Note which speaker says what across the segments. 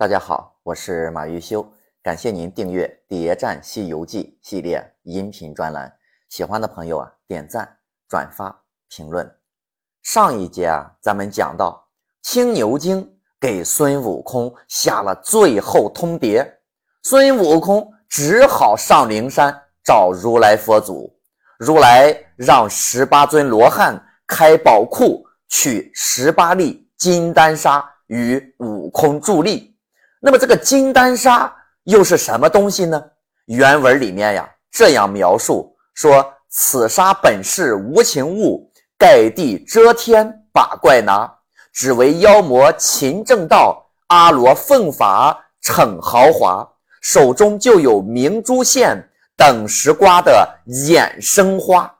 Speaker 1: 大家好，我是马玉修，感谢您订阅《谍战西游记》系列音频专栏。喜欢的朋友啊，点赞、转发、评论。上一节啊，咱们讲到青牛精给孙悟空下了最后通牒，孙悟空只好上灵山找如来佛祖。如来让十八尊罗汉开宝库，取十八粒金丹砂与悟空助力。那么这个金丹砂又是什么东西呢？原文里面呀这样描述说：“此砂本是无情物，盖地遮天把怪拿，只为妖魔勤正道，阿罗奉法逞豪华，手中就有明珠线等时刮的衍生花，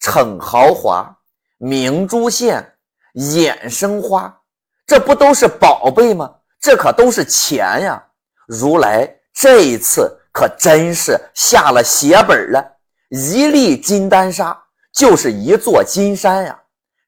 Speaker 1: 逞豪华，明珠线，衍生花，这不都是宝贝吗？”这可都是钱呀！如来这一次可真是下了血本了，一粒金丹砂就是一座金山呀！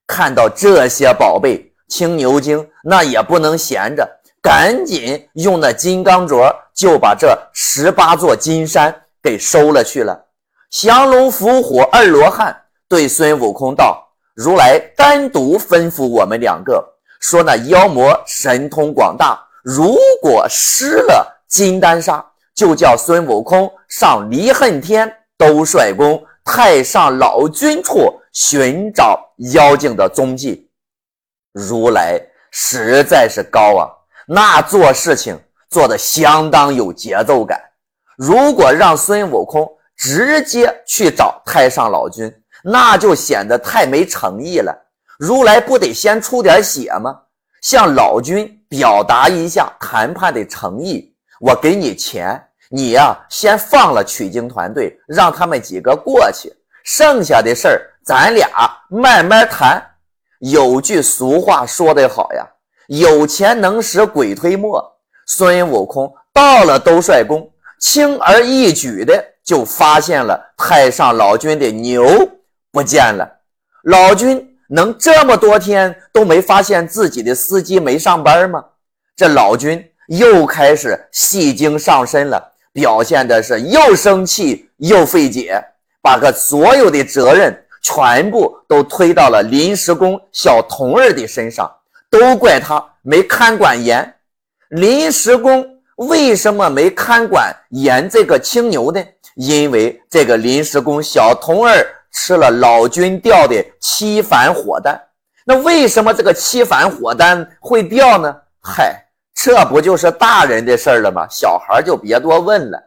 Speaker 1: 看到这些宝贝，青牛精那也不能闲着，赶紧用那金刚镯就把这十八座金山给收了去了。降龙伏虎二罗汉对孙悟空道：“如来单独吩咐我们两个，说那妖魔神通广大。”如果失了金丹砂，就叫孙悟空上离恨天兜率宫太上老君处寻找妖精的踪迹。如来实在是高啊，那做事情做得相当有节奏感。如果让孙悟空直接去找太上老君，那就显得太没诚意了。如来不得先出点血吗？向老君。表达一下谈判的诚意，我给你钱，你呀先放了取经团队，让他们几个过去，剩下的事儿咱俩慢慢谈。有句俗话说得好呀，有钱能使鬼推磨。孙悟空到了兜率宫，轻而易举的就发现了太上老君的牛不见了，老君。能这么多天都没发现自己的司机没上班吗？这老君又开始戏精上身了，表现的是又生气又费解，把个所有的责任全部都推到了临时工小童儿的身上，都怪他没看管严。临时工为什么没看管严这个青牛呢？因为这个临时工小童儿。吃了老君掉的七反火丹，那为什么这个七反火丹会掉呢？嗨，这不就是大人的事儿了吗？小孩就别多问了。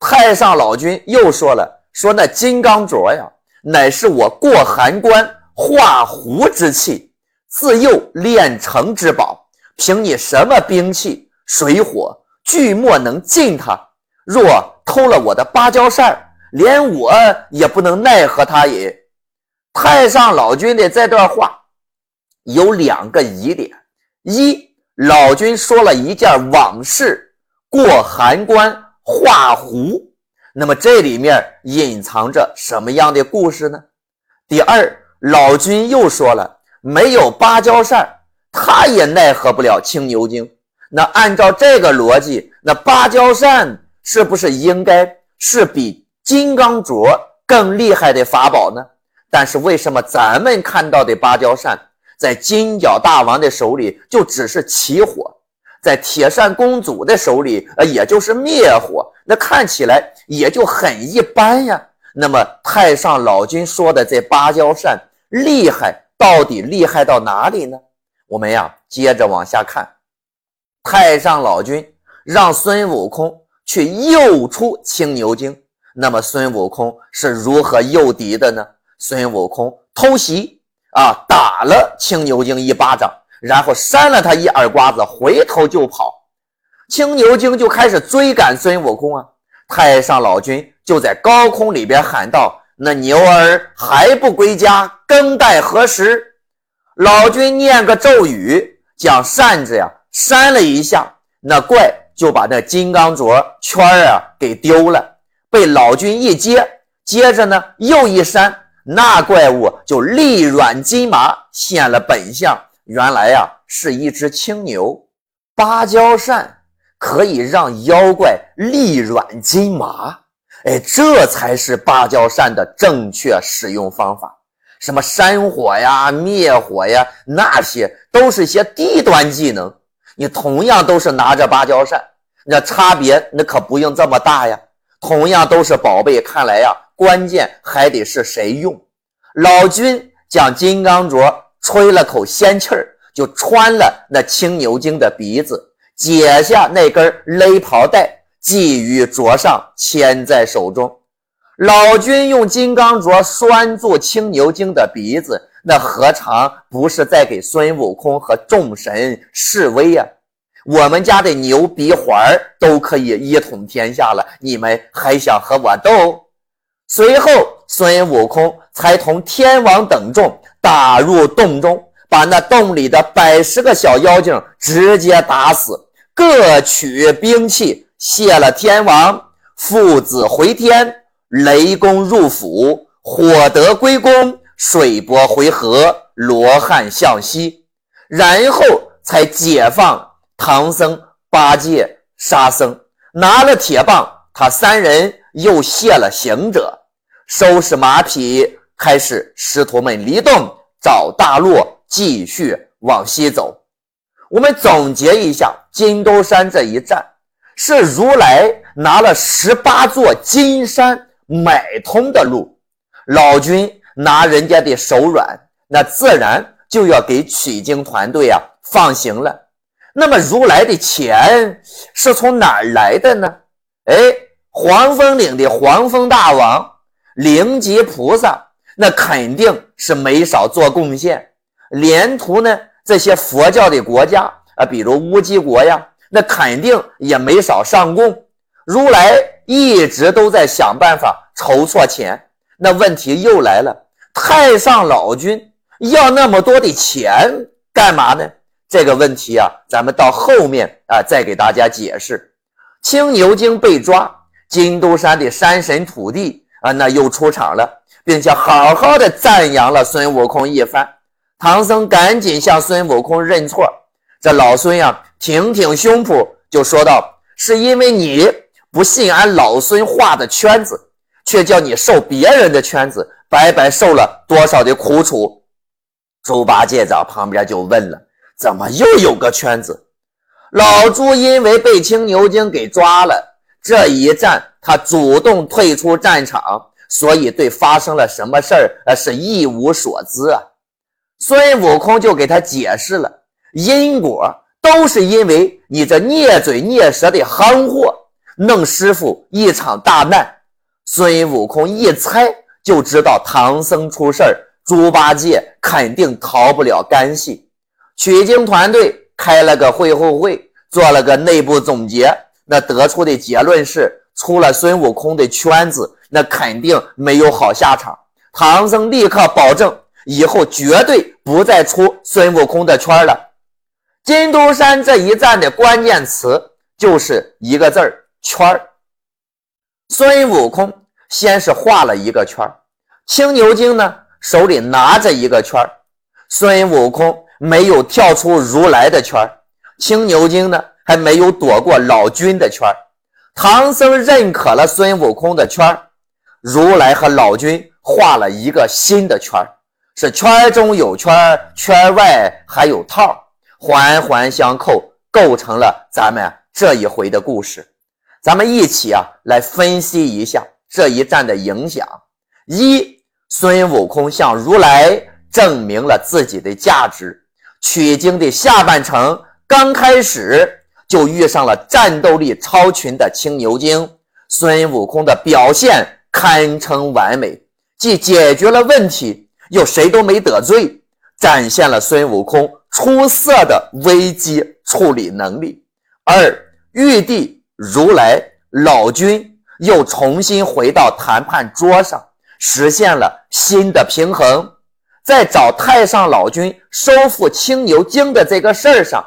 Speaker 1: 太上老君又说了，说那金刚镯呀，乃是我过寒关化狐之器，自幼炼成之宝。凭你什么兵器，水火俱莫能进它。若偷了我的芭蕉扇连我也不能奈何他也。太上老君的这段话有两个疑点：一，老君说了一件往事，过函关画狐，那么这里面隐藏着什么样的故事呢？第二，老君又说了，没有芭蕉扇，他也奈何不了青牛精。那按照这个逻辑，那芭蕉扇是不是应该是比？金刚镯更厉害的法宝呢？但是为什么咱们看到的芭蕉扇在金角大王的手里就只是起火，在铁扇公主的手里呃也就是灭火，那看起来也就很一般呀。那么太上老君说的这芭蕉扇厉害，到底厉害到哪里呢？我们呀接着往下看，太上老君让孙悟空去诱出青牛精。那么孙悟空是如何诱敌的呢？孙悟空偷袭啊，打了青牛精一巴掌，然后扇了他一耳刮子，回头就跑。青牛精就开始追赶孙悟空啊！太上老君就在高空里边喊道：“那牛儿还不归家，更待何时？”老君念个咒语，将扇子呀扇了一下，那怪就把那金刚镯圈儿啊给丢了。被老君一接，接着呢又一扇，那怪物就力软筋麻，现了本相。原来呀是一只青牛。芭蕉扇可以让妖怪力软筋麻。哎，这才是芭蕉扇的正确使用方法。什么山火呀、灭火呀，那些都是些低端技能。你同样都是拿着芭蕉扇，那差别那可不用这么大呀。同样都是宝贝，看来呀，关键还得是谁用。老君将金刚镯吹了口仙气儿，就穿了那青牛精的鼻子，解下那根勒袍带，系于镯上，牵在手中。老君用金刚镯拴住青牛精的鼻子，那何尝不是在给孙悟空和众神示威呀？我们家的牛鼻环儿都可以一统天下了，你们还想和我斗？随后，孙悟空才同天王等众打入洞中，把那洞里的百十个小妖精直接打死，各取兵器，谢了天王，父子回天。雷公入府，火德归公，水伯回河，罗汉向西，然后才解放唐僧、八戒、沙僧，拿了铁棒，他三人又卸了行者，收拾马匹，开始师徒们离洞找大路，继续往西走。我们总结一下，金兜山这一战是如来拿了十八座金山。买通的路，老君拿人家的手软，那自然就要给取经团队啊放行了。那么如来的钱是从哪儿来的呢？哎，黄风岭的黄风大王、灵吉菩萨，那肯定是没少做贡献。连途呢，这些佛教的国家啊，比如乌鸡国呀，那肯定也没少上供。如来一直都在想办法。筹措钱，那问题又来了。太上老君要那么多的钱干嘛呢？这个问题啊，咱们到后面啊再给大家解释。青牛精被抓，金都山的山神土地啊，那又出场了，并且好好的赞扬了孙悟空一番。唐僧赶紧向孙悟空认错，这老孙呀，挺挺胸脯就说道：“是因为你不信俺老孙画的圈子。”却叫你受别人的圈子，白白受了多少的苦楚？猪八戒在旁边就问了：“怎么又有个圈子？”老猪因为被青牛精给抓了，这一战他主动退出战场，所以对发生了什么事儿呃是一无所知啊。孙悟空就给他解释了：因果都是因为你这孽嘴孽舌的憨货，弄师傅一场大难。孙悟空一猜就知道唐僧出事儿，猪八戒肯定逃不了干系。取经团队开了个会后会，做了个内部总结，那得出的结论是：出了孙悟空的圈子，那肯定没有好下场。唐僧立刻保证，以后绝对不再出孙悟空的圈了。金都山这一战的关键词就是一个字儿：圈儿。孙悟空先是画了一个圈青牛精呢手里拿着一个圈孙悟空没有跳出如来的圈青牛精呢还没有躲过老君的圈唐僧认可了孙悟空的圈如来和老君画了一个新的圈是圈中有圈圈外还有套，环环相扣，构成了咱们这一回的故事。咱们一起啊来分析一下这一战的影响。一，孙悟空向如来证明了自己的价值。取经的下半程刚开始就遇上了战斗力超群的青牛精，孙悟空的表现堪称完美，既解决了问题，又谁都没得罪，展现了孙悟空出色的危机处理能力。二，玉帝。如来老君又重新回到谈判桌上，实现了新的平衡。在找太上老君收复青牛精的这个事儿上，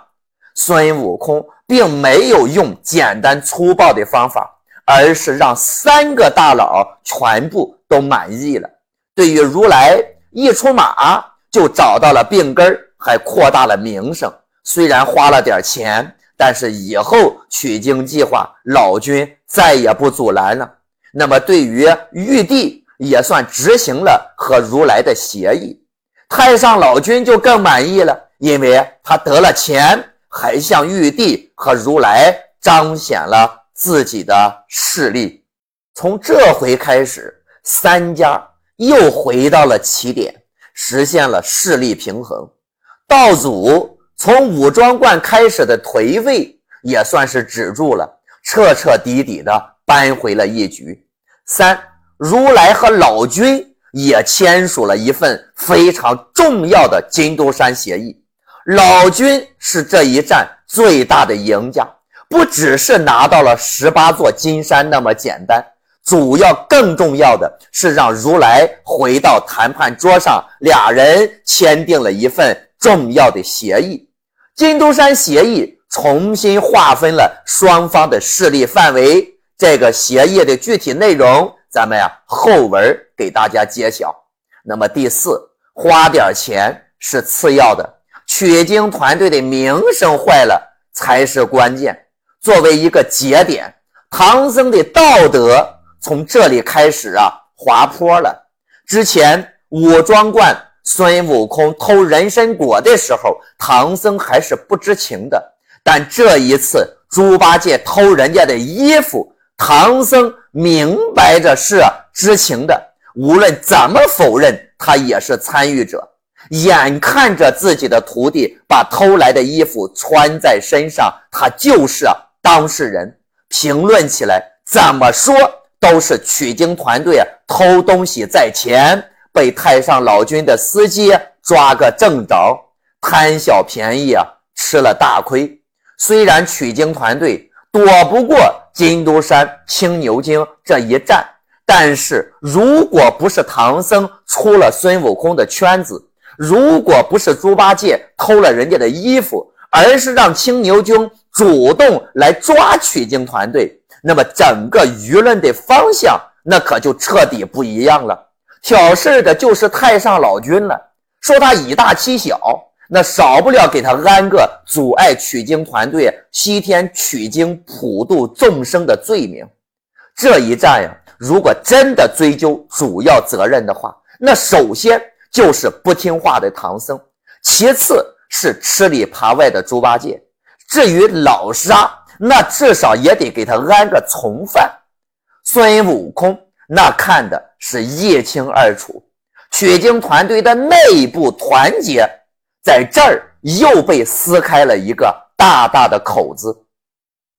Speaker 1: 孙悟空并没有用简单粗暴的方法，而是让三个大佬全部都满意了。对于如来一出马就找到了病根儿，还扩大了名声。虽然花了点钱。但是以后取经计划，老君再也不阻拦了。那么对于玉帝，也算执行了和如来的协议。太上老君就更满意了，因为他得了钱，还向玉帝和如来彰显了自己的势力。从这回开始，三家又回到了起点，实现了势力平衡。道祖从武装观开始的颓废也算是止住了，彻彻底底的扳回了一局。三如来和老君也签署了一份非常重要的金都山协议。老君是这一战最大的赢家，不只是拿到了十八座金山那么简单。主要更重要的是让如来回到谈判桌上，俩人签订了一份重要的协议——金都山协议，重新划分了双方的势力范围。这个协议的具体内容，咱们呀后文给大家揭晓。那么第四，花点钱是次要的，取经团队的名声坏了才是关键。作为一个节点，唐僧的道德。从这里开始啊，滑坡了。之前武装观孙悟空偷人参果的时候，唐僧还是不知情的。但这一次猪八戒偷人家的衣服，唐僧明白着是知情的。无论怎么否认，他也是参与者。眼看着自己的徒弟把偷来的衣服穿在身上，他就是当事人。评论起来怎么说？都是取经团队，偷东西在前，被太上老君的司机抓个正着，贪小便宜啊，吃了大亏。虽然取经团队躲不过金都山青牛精这一战，但是如果不是唐僧出了孙悟空的圈子，如果不是猪八戒偷了人家的衣服，而是让青牛精主动来抓取经团队。那么整个舆论的方向，那可就彻底不一样了。挑事的就是太上老君了，说他以大欺小，那少不了给他安个阻碍取经团队西天取经普度众生的罪名。这一战呀，如果真的追究主要责任的话，那首先就是不听话的唐僧，其次是吃里扒外的猪八戒，至于老沙。那至少也得给他安个从犯。孙悟空那看的是一清二楚，取经团队的内部团结在这儿又被撕开了一个大大的口子。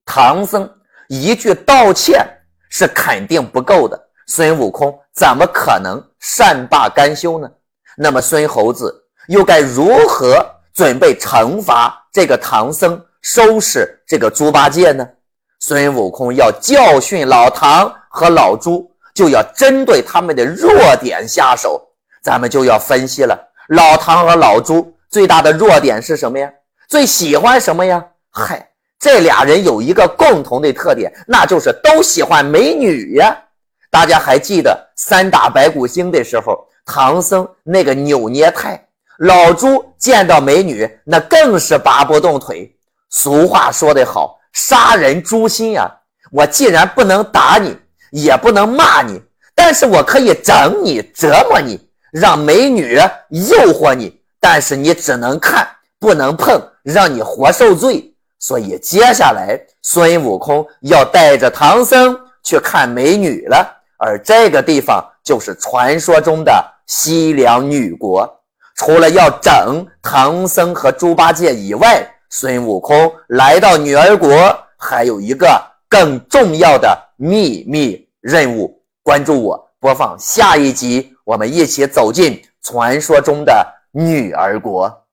Speaker 1: 唐僧一句道歉是肯定不够的，孙悟空怎么可能善罢甘休呢？那么孙猴子又该如何准备惩罚这个唐僧？收拾这个猪八戒呢？孙悟空要教训老唐和老朱，就要针对他们的弱点下手。咱们就要分析了，老唐和老朱最大的弱点是什么呀？最喜欢什么呀？嗨，这俩人有一个共同的特点，那就是都喜欢美女呀。大家还记得三打白骨精的时候，唐僧那个扭捏态，老朱见到美女那更是拔不动腿。俗话说得好，杀人诛心呀！我既然不能打你，也不能骂你，但是我可以整你、折磨你，让美女诱惑你，但是你只能看，不能碰，让你活受罪。所以接下来，孙悟空要带着唐僧去看美女了，而这个地方就是传说中的西凉女国。除了要整唐僧和猪八戒以外，孙悟空来到女儿国，还有一个更重要的秘密任务。关注我，播放下一集，我们一起走进传说中的女儿国。